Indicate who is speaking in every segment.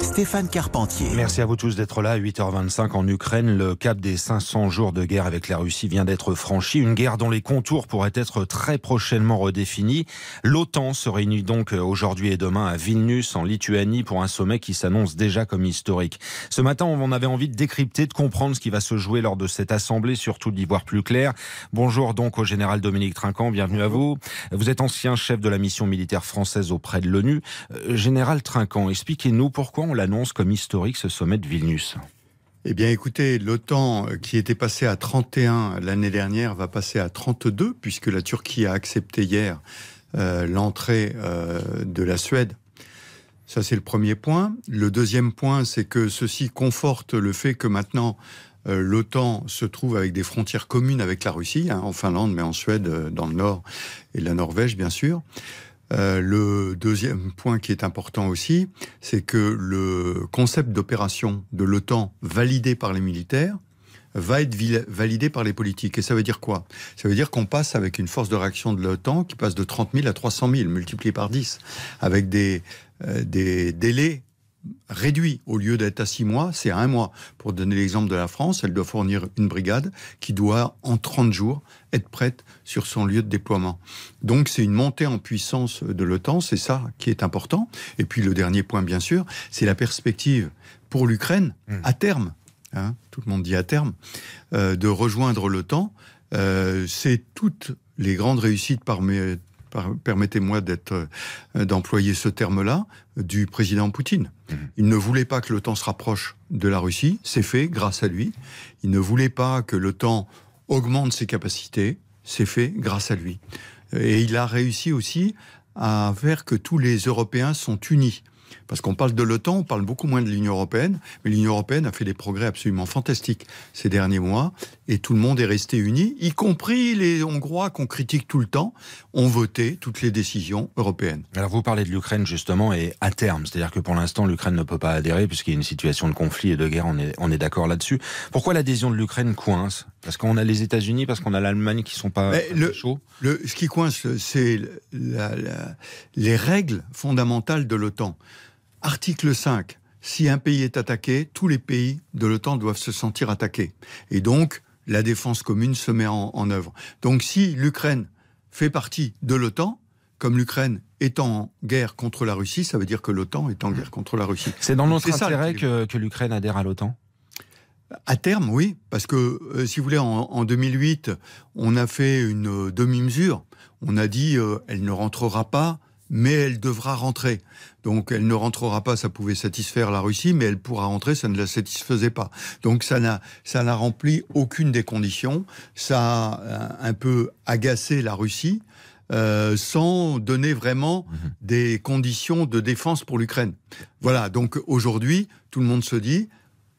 Speaker 1: Stéphane Carpentier.
Speaker 2: Merci à vous tous d'être là. À 8h25 en Ukraine, le cap des 500 jours de guerre avec la Russie vient d'être franchi. Une guerre dont les contours pourraient être très prochainement redéfinis. L'OTAN se réunit donc aujourd'hui et demain à Vilnius, en Lituanie, pour un sommet qui s'annonce déjà comme historique. Ce matin, on avait envie de décrypter, de comprendre ce qui va se jouer lors de cette assemblée, surtout d'y voir plus clair. Bonjour donc au général Dominique Trinquant, bienvenue à vous. Vous êtes ancien chef de la mission militaire française auprès de l'ONU. Euh, général Trinquant, expliquez-nous pourquoi on l'annonce comme historique ce sommet de Vilnius?
Speaker 3: Eh bien, écoutez, l'OTAN, euh, qui était passé à 31 l'année dernière, va passer à 32, puisque la Turquie a accepté hier euh, l'entrée euh, de la Suède. Ça, c'est le premier point. Le deuxième point, c'est que ceci conforte le fait que maintenant, l'OTAN se trouve avec des frontières communes avec la Russie, hein, en Finlande, mais en Suède, dans le nord, et la Norvège, bien sûr. Euh, le deuxième point qui est important aussi, c'est que le concept d'opération de l'OTAN validé par les militaires va être validé par les politiques. Et ça veut dire quoi? Ça veut dire qu'on passe avec une force de réaction de l'OTAN qui passe de 30 000 à 300 000, multiplié par 10, avec des, euh, des délais réduit. Au lieu d'être à six mois, c'est à un mois. Pour donner l'exemple de la France, elle doit fournir une brigade qui doit, en 30 jours, être prête sur son lieu de déploiement. Donc c'est une montée en puissance de l'OTAN, c'est ça qui est important. Et puis le dernier point, bien sûr, c'est la perspective pour l'Ukraine, mmh. à terme, hein, tout le monde dit à terme, euh, de rejoindre l'OTAN. Euh, c'est toutes les grandes réussites par mes, permettez-moi d'être, euh, d'employer ce terme-là, du président Poutine. Mhm. Il ne voulait pas que l'OTAN se rapproche de la Russie, c'est fait grâce à lui. Il ne voulait pas que l'OTAN augmente ses capacités, c'est fait grâce à lui. Et il a réussi aussi à faire que tous les Européens sont unis. Parce qu'on parle de l'OTAN, on parle beaucoup moins de l'Union européenne, mais l'Union européenne a fait des progrès absolument fantastiques ces derniers mois, et tout le monde est resté uni, y compris les Hongrois qu'on critique tout le temps, ont voté toutes les décisions européennes.
Speaker 2: Alors vous parlez de l'Ukraine justement, et à terme, c'est-à-dire que pour l'instant l'Ukraine ne peut pas adhérer puisqu'il y a une situation de conflit et de guerre, on est, on est d'accord là-dessus. Pourquoi l'adhésion de l'Ukraine coince? Parce qu'on a les États-Unis, parce qu'on a l'Allemagne qui sont pas,
Speaker 3: le,
Speaker 2: chauds
Speaker 3: le, Ce qui coince, c'est les règles fondamentales de l'OTAN. Article 5. Si un pays est attaqué, tous les pays de l'OTAN doivent se sentir attaqués. Et donc, la défense commune se met en, œuvre. Donc, si l'Ukraine fait partie de l'OTAN, comme l'Ukraine est en guerre contre la Russie, ça veut dire que l'OTAN est en guerre contre la Russie.
Speaker 2: C'est dans notre intérêt que, l'Ukraine adhère à l'OTAN
Speaker 3: à terme, oui, parce que euh, si vous voulez, en, 2008, on a fait une demi-mesure. On a dit euh, elle ne rentrera pas mais elle devra rentrer. Donc elle ne rentrera pas, ça pouvait satisfaire la Russie, mais elle pourra rentrer, ça ne la satisfaisait pas. Donc ça n'a ça n'a rempli aucune des conditions. Ça a un peu agacé la Russie. Euh, sans donner vraiment mhm. des conditions de défense pour l'Ukraine. Voilà, donc aujourd'hui, tout le monde se dit,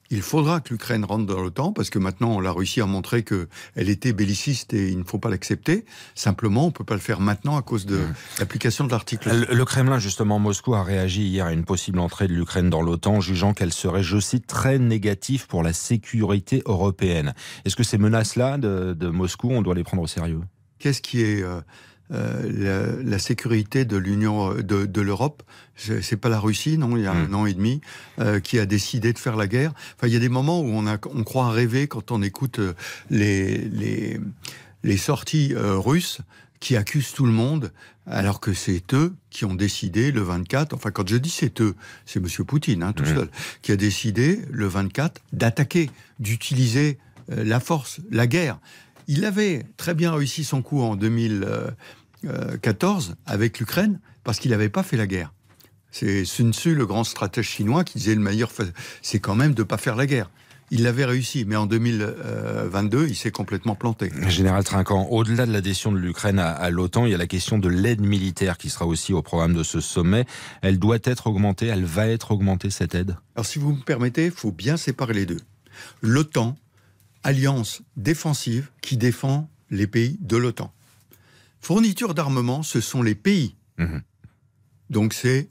Speaker 3: il faudra que l'Ukraine rentre dans l'OTAN parce que maintenant la Russie a montré qu'elle était belliciste et il ne faut pas l'accepter. Simplement, on ne peut pas le faire maintenant à cause de mmh. l'application de l'article.
Speaker 2: Le, Kremlin, justement, Moscou a réagi hier à une possible entrée de l'Ukraine dans l'OTAN, jugeant qu'elle serait, je cite, très négative pour la sécurité européenne. Est-ce que ces menaces-là de, Moscou, on doit les prendre au sérieux?
Speaker 3: Qu'est-ce qui est euh, euh, la, sécurité de l'Union de, de l'Europe. C'est pas la Russie, non, il y a un hmm. an et demi, euh, qui a décidé de faire la guerre. Enfin, il y a des moments où on, a, on croit rêver quand on écoute euh, les, les, les sorties russes qui accusent tout le monde, alors que c'est eux qui ont décidé le 24, enfin quand je dis c'est eux, c'est Monsieur Poutine hein, tout hmm. seul, qui a décidé le 24 d'attaquer, d'utiliser la force, la guerre. Il avait très bien réussi son coup en 2000, 14 avec l'Ukraine parce qu'il n'avait pas fait la guerre. C'est Sun Tzu, le grand stratège chinois, qui disait le meilleur, c'est quand même de ne pas faire la guerre. Il l'avait réussi, mais en 2022, il s'est complètement planté.
Speaker 2: Général Trinquant, au-delà de l'adhésion de l'Ukraine à, l'OTAN, il y a la question de l'aide militaire qui sera aussi au programme de ce sommet. Elle doit être augmentée, elle va être augmentée, cette aide?
Speaker 3: Alors si vous me permettez, il faut bien séparer les deux. L'OTAN, alliance défensive qui défend les pays de l'OTAN. Fourniture d'armement, ce sont les pays. Mhm. Donc c'est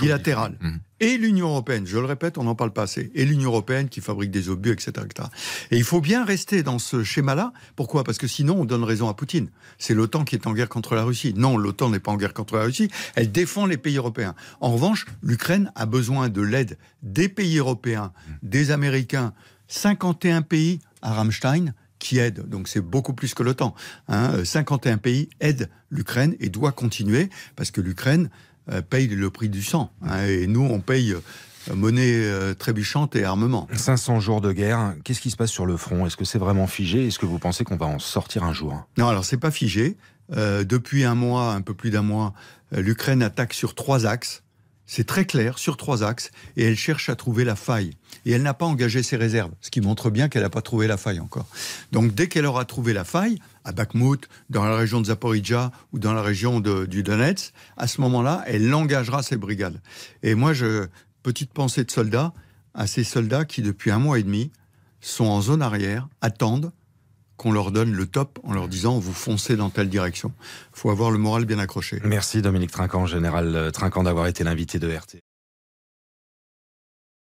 Speaker 3: bilatérale. Mmh. Et l'Union européenne, je le répète, on n'en parle pas assez. Et l'Union européenne qui fabrique des obus, etc., etc. Et il faut bien rester dans ce schéma-là. Pourquoi? Parce que sinon, on donne raison à Poutine. C'est l'OTAN qui est en guerre contre la Russie. Non, l'OTAN n'est pas en guerre contre la Russie. Elle défend les pays européens. En revanche, l'Ukraine a besoin de l'aide des pays européens, des Américains, 51 pays à Rammstein qui aident, donc c'est beaucoup plus que l'OTAN. Hein. 51 pays aident l'Ukraine et doit continuer parce que l'Ukraine euh, paye le prix du sang. Hein, et nous, on paye euh, monnaie euh, trébuchante et armement.
Speaker 2: 500 jours de guerre, qu'est-ce qui se passe sur le front? Est-ce que c'est vraiment figé? Est-ce que vous pensez qu'on va en sortir un jour?
Speaker 3: Non, alors c'est pas figé. depuis un mois, un peu plus d'un mois, l'Ukraine attaque sur trois axes. C'est très clair, sur trois axes, et elle cherche à trouver la faille. Et elle n'a pas engagé ses réserves, ce qui montre bien qu'elle n'a pas trouvé la faille encore. Donc dès qu'elle aura trouvé la faille, à Bakhmut, dans la région de Zaporizhia ou dans la région du Donetsk, à ce moment-là, elle engagera ses brigades. Et moi, je, petite pensée de soldat à ces soldats qui, depuis un mois et demi, sont en zone arrière, attendent qu'on leur donne le top en leur disant vous foncez dans telle direction. Il faut avoir le moral bien accroché.
Speaker 2: Merci Dominique Trinquant, général Trinquant, d'avoir été l'invité de RT.